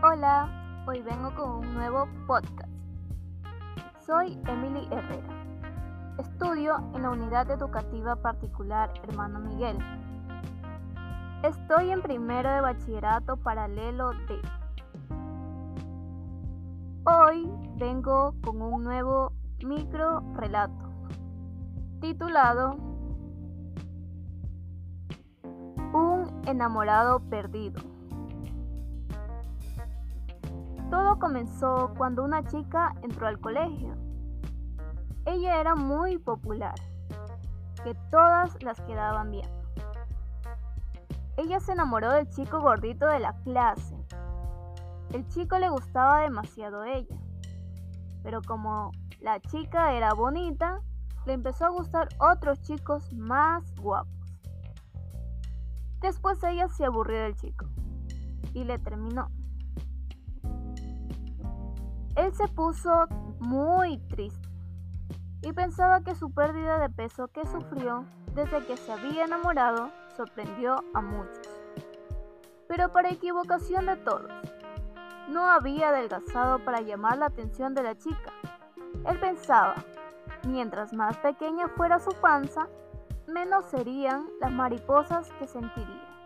Hola, hoy vengo con un nuevo podcast. Soy Emily Herrera. Estudio en la unidad educativa particular Hermano Miguel. Estoy en primero de bachillerato paralelo D. Hoy vengo con un nuevo micro relato titulado Un enamorado perdido. Todo comenzó cuando una chica entró al colegio. Ella era muy popular, que todas las quedaban bien. Ella se enamoró del chico gordito de la clase. El chico le gustaba demasiado a ella, pero como la chica era bonita, le empezó a gustar otros chicos más guapos. Después ella se aburrió del chico y le terminó. Él se puso muy triste y pensaba que su pérdida de peso que sufrió desde que se había enamorado sorprendió a muchos. Pero para equivocación de todos, no había adelgazado para llamar la atención de la chica. Él pensaba, mientras más pequeña fuera su panza, menos serían las mariposas que sentiría.